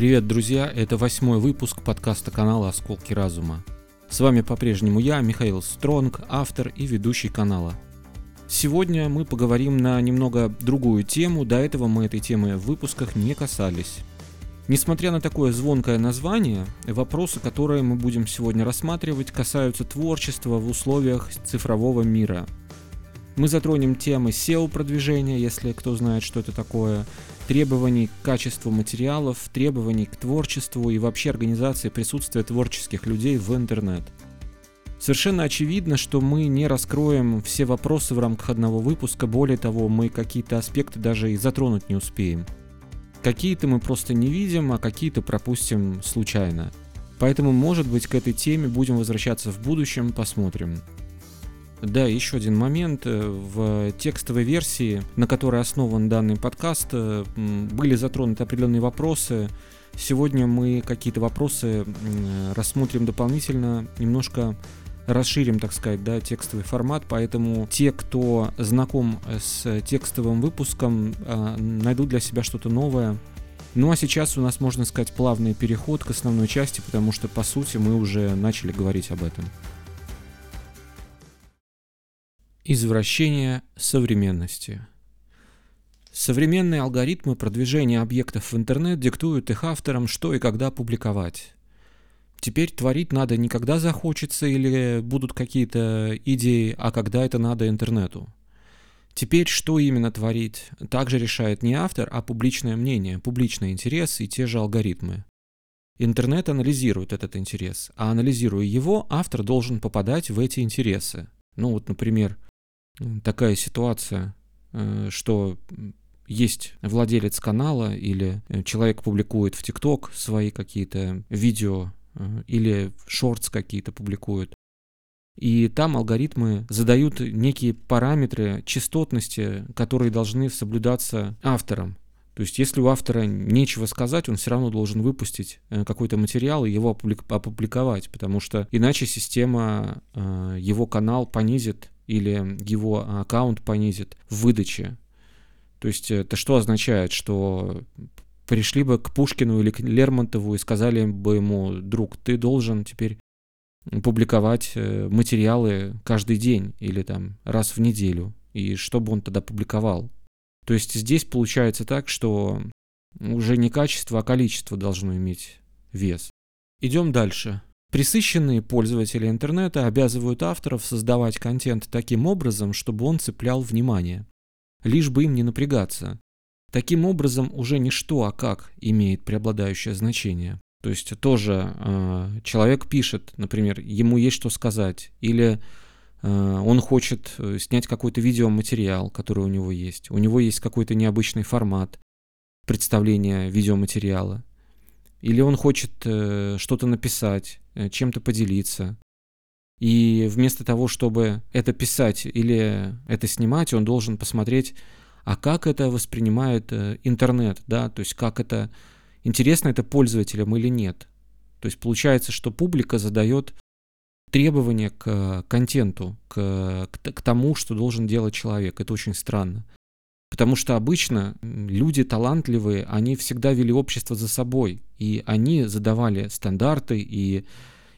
Привет, друзья! Это восьмой выпуск подкаста канала «Осколки разума». С вами по-прежнему я, Михаил Стронг, автор и ведущий канала. Сегодня мы поговорим на немного другую тему, до этого мы этой темы в выпусках не касались. Несмотря на такое звонкое название, вопросы, которые мы будем сегодня рассматривать, касаются творчества в условиях цифрового мира – мы затронем темы SEO-продвижения, если кто знает, что это такое, требований к качеству материалов, требований к творчеству и вообще организации присутствия творческих людей в интернет. Совершенно очевидно, что мы не раскроем все вопросы в рамках одного выпуска, более того, мы какие-то аспекты даже и затронуть не успеем. Какие-то мы просто не видим, а какие-то пропустим случайно. Поэтому, может быть, к этой теме будем возвращаться в будущем, посмотрим. Да, еще один момент. Э, в текстовой версии, на которой основан данный подкаст, э, были затронуты определенные вопросы. Сегодня мы какие-то вопросы рассмотрим дополнительно, немножко расширим, так сказать, да, текстовый формат, поэтому те, кто знаком с текстовым выпуском, э, найдут для себя что-то новое. Ну а сейчас у нас, можно сказать, плавный переход к основной части, потому что, по сути, мы уже начали говорить об этом. Извращение современности. Современные алгоритмы продвижения объектов в интернет диктуют их авторам, что и когда публиковать. Теперь творить надо не когда захочется или будут какие-то идеи, а когда это надо интернету. Теперь что именно творить, также решает не автор, а публичное мнение, публичный интерес и те же алгоритмы. Интернет анализирует этот интерес, а анализируя его, автор должен попадать в эти интересы. Ну вот, например, такая ситуация, э, что есть владелец канала или э, человек публикует в ТикТок свои какие-то видео э, или шортс какие-то публикует. И там алгоритмы задают некие параметры частотности, которые должны соблюдаться автором. То есть, если у автора нечего сказать, он все равно должен выпустить какой-то материал и его опубликовать, потому что иначе система его канал понизит или его аккаунт понизит в выдаче. То есть это что означает? Что пришли бы к Пушкину или к Лермонтову и сказали бы ему, друг, ты должен теперь публиковать э, материалы каждый день или там раз в неделю. И что бы он тогда публиковал? То есть здесь получается так, что уже не качество, а количество должно иметь вес. Идем дальше. Присыщенные пользователи интернета обязывают авторов создавать контент таким образом, чтобы он цеплял внимание. Лишь бы им не напрягаться. Таким образом, уже не что, а как имеет преобладающее значение. То есть тоже э, человек пишет, например, ему есть что сказать, или э, он хочет э, снять какой-то видеоматериал, который у него есть. У него есть какой-то необычный формат представления видеоматериала. Или он хочет э, что-то написать, чем-то поделиться. И вместо того, чтобы это писать или это снимать, он должен посмотреть, а как это воспринимает э, интернет, да, то есть как это, интересно это пользователям или нет. То есть получается, что публика задает требования к контенту, к, к, к тому, что должен делать человек. Это очень странно. Потому что обычно люди талантливые, они всегда вели общество за собой, и они задавали стандарты и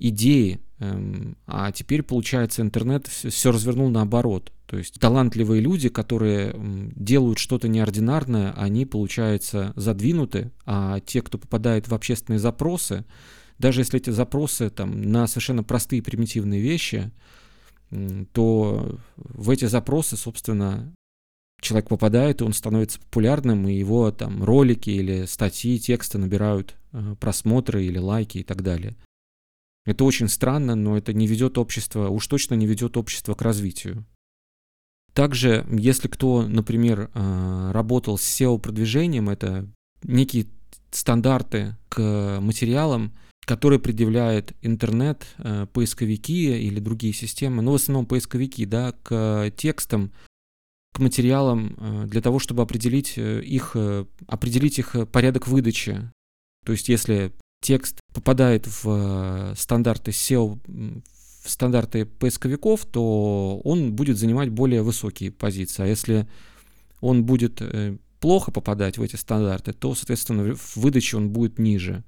идеи, эм, а теперь, получается, интернет все развернул наоборот. То есть талантливые люди, которые делают что-то неординарное, они, получается, задвинуты, а те, кто попадает в общественные запросы, даже если эти запросы там, на совершенно простые примитивные вещи, то в эти запросы, собственно, человек попадает, и он становится популярным, и его там ролики или статьи, тексты набирают э, просмотры или лайки и так далее. Это очень странно, но это не ведет общество, уж точно не ведет общество к развитию. Также, если кто, например, э, работал с SEO-продвижением, это некие стандарты к материалам, которые предъявляет интернет, э, поисковики или другие системы, ну, в основном поисковики, да, к текстам, к материалам э, для того, чтобы определить э, их, э, определить их порядок выдачи. То есть если текст попадает в стандарты SEO, в стандарты поисковиков, то он будет занимать более высокие позиции. А если он будет плохо попадать в эти стандарты, то, соответственно, в выдаче он будет ниже.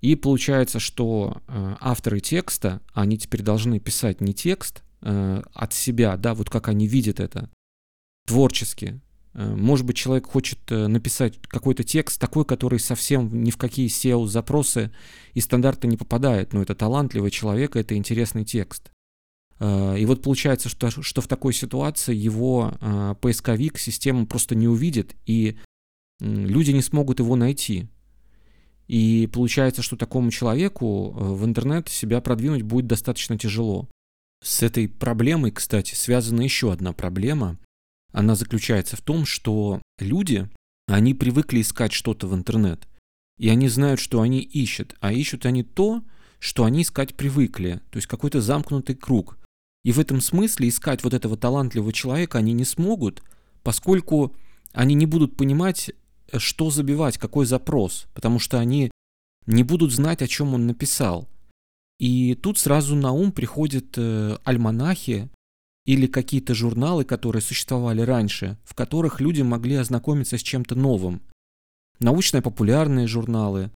И получается, что авторы текста, они теперь должны писать не текст от себя, да, вот как они видят это, творчески. Э, может быть, человек хочет э, написать какой-то текст такой, который совсем ни в какие SEO-запросы и стандарты не попадает, но это талантливый человек, это интересный текст. Э, и вот получается, что, что в такой ситуации его поисковик, система просто не увидит, и люди не смогут его найти. И получается, что такому человеку в интернет себя продвинуть будет достаточно тяжело. С этой проблемой, кстати, связана еще одна проблема. Она заключается в том, что люди, они привыкли искать что-то в интернет. И они знают, что они ищут. А ищут они то, что они искать привыкли. То есть какой-то замкнутый круг. И в этом смысле искать вот этого талантливого человека они не смогут, поскольку они не будут понимать, что забивать, какой запрос, потому что они не будут знать, о чем он написал. И тут сразу на ум приходят э, альманахи или какие-то журналы, которые существовали раньше, в которых люди могли ознакомиться с чем-то новым. Научно-популярные журналы,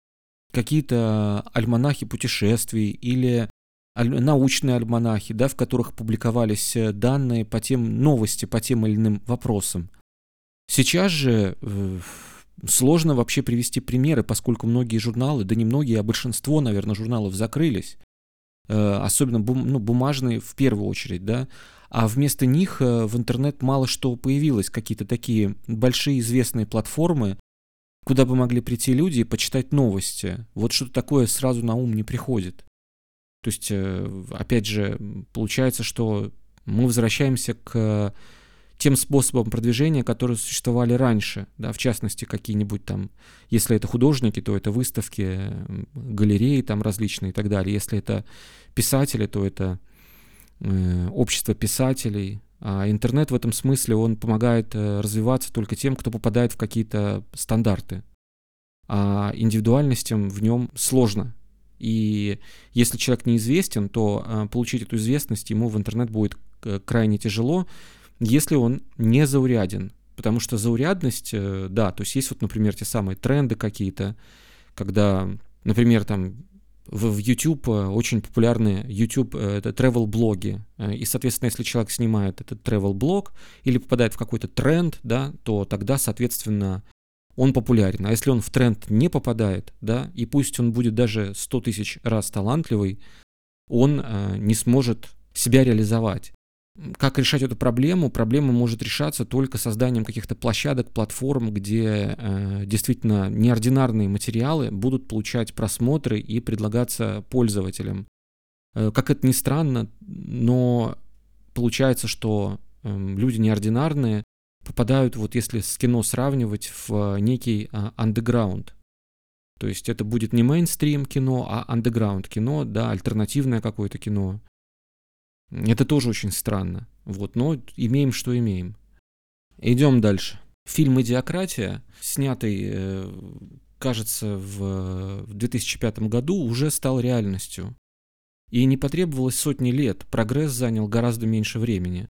какие-то альманахи путешествий или научные альманахи, да, в которых публиковались э, данные по тем новости по тем или иным вопросам. Сейчас же э, сложно вообще привести примеры, поскольку многие журналы, да не многие, а большинство, наверное, журналов закрылись, э, особенно бум, ну, бумажные в первую очередь, да, а вместо них в интернет мало что появилось, какие-то такие большие известные платформы, куда бы могли прийти люди и почитать новости. Вот что-то такое сразу на ум не приходит. То есть, э, опять же, получается, что мы возвращаемся к тем способам продвижения, которые существовали раньше, да, в частности, какие-нибудь там, если это художники, то это выставки, галереи там различные и так далее, если это писатели, то это э, общество писателей, а интернет в этом смысле, он помогает э, развиваться только тем, кто попадает в какие-то стандарты, а индивидуальностям в нем сложно. И если человек неизвестен, то э, получить эту известность ему в интернет будет э, крайне тяжело, если он не зауряден. Потому что заурядность, э, да, то есть есть вот, например, те самые тренды какие-то, когда, например, там в, в YouTube очень популярны YouTube это travel блоги и соответственно если человек снимает этот travel блог или попадает в какой-то тренд да то тогда соответственно он популярен. А если он в тренд не попадает, да, и пусть он будет даже 100 тысяч раз талантливый, он э, не сможет себя реализовать. Как решать эту проблему? Проблема может решаться только созданием каких-то площадок, платформ, где э, действительно неординарные материалы будут получать просмотры и предлагаться пользователям. Э, как это ни странно, но получается, что э, люди неординарные попадают, вот если с кино сравнивать, в э, некий андеграунд. То есть это будет не мейнстрим кино, а андеграунд кино, да, альтернативное какое-то кино. Это тоже очень странно. Вот, но имеем, что имеем. Идем дальше. Фильм «Идиократия», снятый, э, кажется, в 2005 году, уже стал реальностью. И не потребовалось сотни лет, прогресс занял гораздо меньше времени.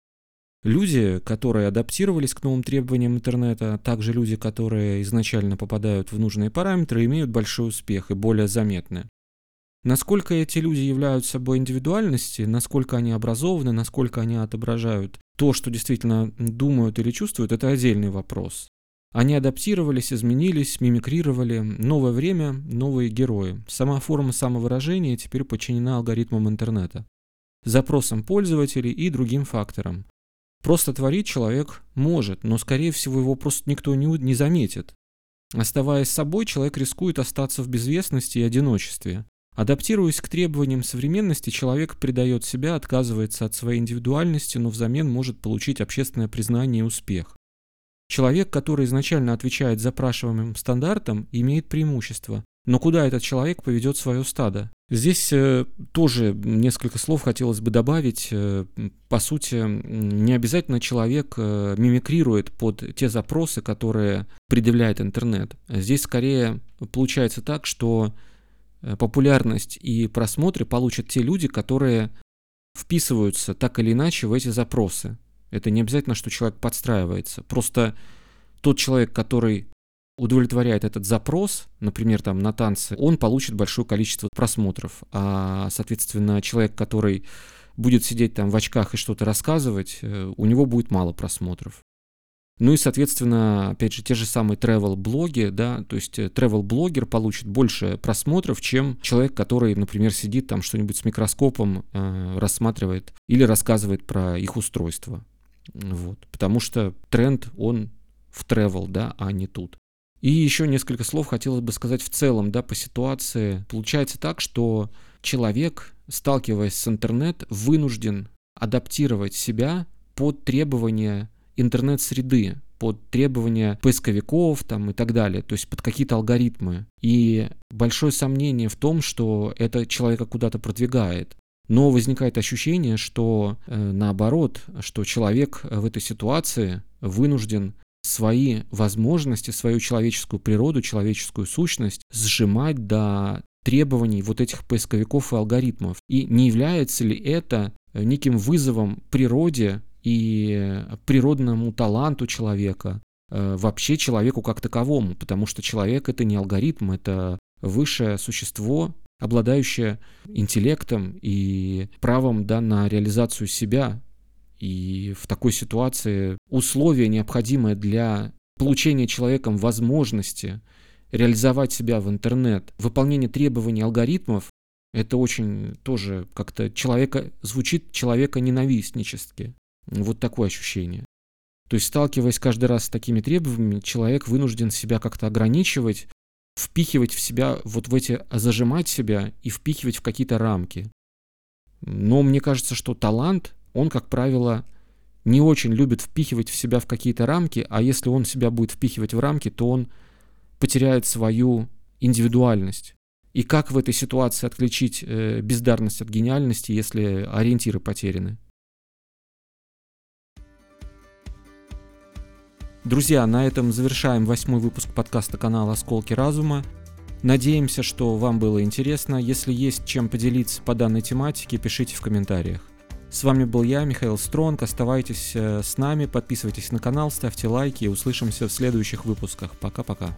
Люди, которые адаптировались к новым требованиям интернета, а также люди, которые изначально попадают в нужные параметры, имеют большой успех и более заметны. Насколько эти люди являются собой индивидуальности, насколько они образованы, насколько они отображают то, что действительно думают или чувствуют, это отдельный вопрос. Они адаптировались, изменились, мимикрировали. Новое время, новые герои. Сама форма самовыражения теперь подчинена алгоритмам интернета, запросам пользователей и другим факторам. Просто творить человек может, но, скорее всего, его просто никто не, не заметит. Оставаясь собой, человек рискует остаться в безвестности и одиночестве. Адаптируясь к требованиям современности, человек предает себя, отказывается от своей индивидуальности, но взамен может получить общественное признание и успех. Человек, который изначально отвечает запрашиваемым стандартам, имеет преимущество. Но куда этот человек поведет свое стадо? Здесь э, тоже несколько слов хотелось бы добавить. Э, по сути, не обязательно человек э, мимикрирует под те запросы, которые предъявляет интернет. Здесь скорее получается так, что популярность и просмотры получат те люди, которые вписываются так или иначе в эти запросы. Это не обязательно, что человек подстраивается. Просто тот человек, который удовлетворяет этот запрос, например, там на танцы, он получит большое количество просмотров. А, соответственно, человек, который будет сидеть там в очках и что-то рассказывать, э, у него будет мало просмотров. Ну и, соответственно, опять же, те же самые travel-блоги, да, то есть travel-блогер получит больше просмотров, чем человек, который, например, сидит там что-нибудь с микроскопом, э, рассматривает или рассказывает про их устройство. Вот. Потому что тренд, он в travel, да, а не тут. И еще несколько слов хотелось бы сказать в целом, да, по ситуации. Получается так, что человек, сталкиваясь с интернет, вынужден адаптировать себя под требования интернет-среды, под требования поисковиков там, и так далее, то есть под какие-то алгоритмы. И большое сомнение в том, что это человека куда-то продвигает. Но возникает ощущение, что э, наоборот, что человек в этой ситуации вынужден свои возможности, свою человеческую природу, человеческую сущность сжимать до требований вот этих поисковиков и алгоритмов. И не является ли это неким вызовом природе и природному таланту человека, э, вообще человеку как таковому, потому что человек это не алгоритм, это высшее существо, обладающее интеллектом и правом да, на реализацию себя. И в такой ситуации условия, необходимые для получения человеком возможности реализовать себя в интернет, выполнение требований алгоритмов, это очень тоже как-то человека, звучит человека ненавистнически. Вот такое ощущение. То есть, сталкиваясь каждый раз с такими требованиями, человек вынужден себя как-то ограничивать, впихивать в себя, вот в эти, зажимать себя и впихивать в какие-то рамки. Но мне кажется, что талант, он, как правило, не очень любит впихивать в себя в какие-то рамки, а если он себя будет впихивать в рамки, то он потеряет свою индивидуальность. И как в этой ситуации отключить э, бездарность от гениальности, если ориентиры потеряны? Друзья, на этом завершаем восьмой выпуск подкаста канала «Осколки разума». Надеемся, что вам было интересно. Если есть чем поделиться по данной тематике, пишите в комментариях. С вами был я, Михаил Стронг. Оставайтесь э, с нами, подписывайтесь на канал, ставьте лайки и услышимся в следующих выпусках. Пока-пока.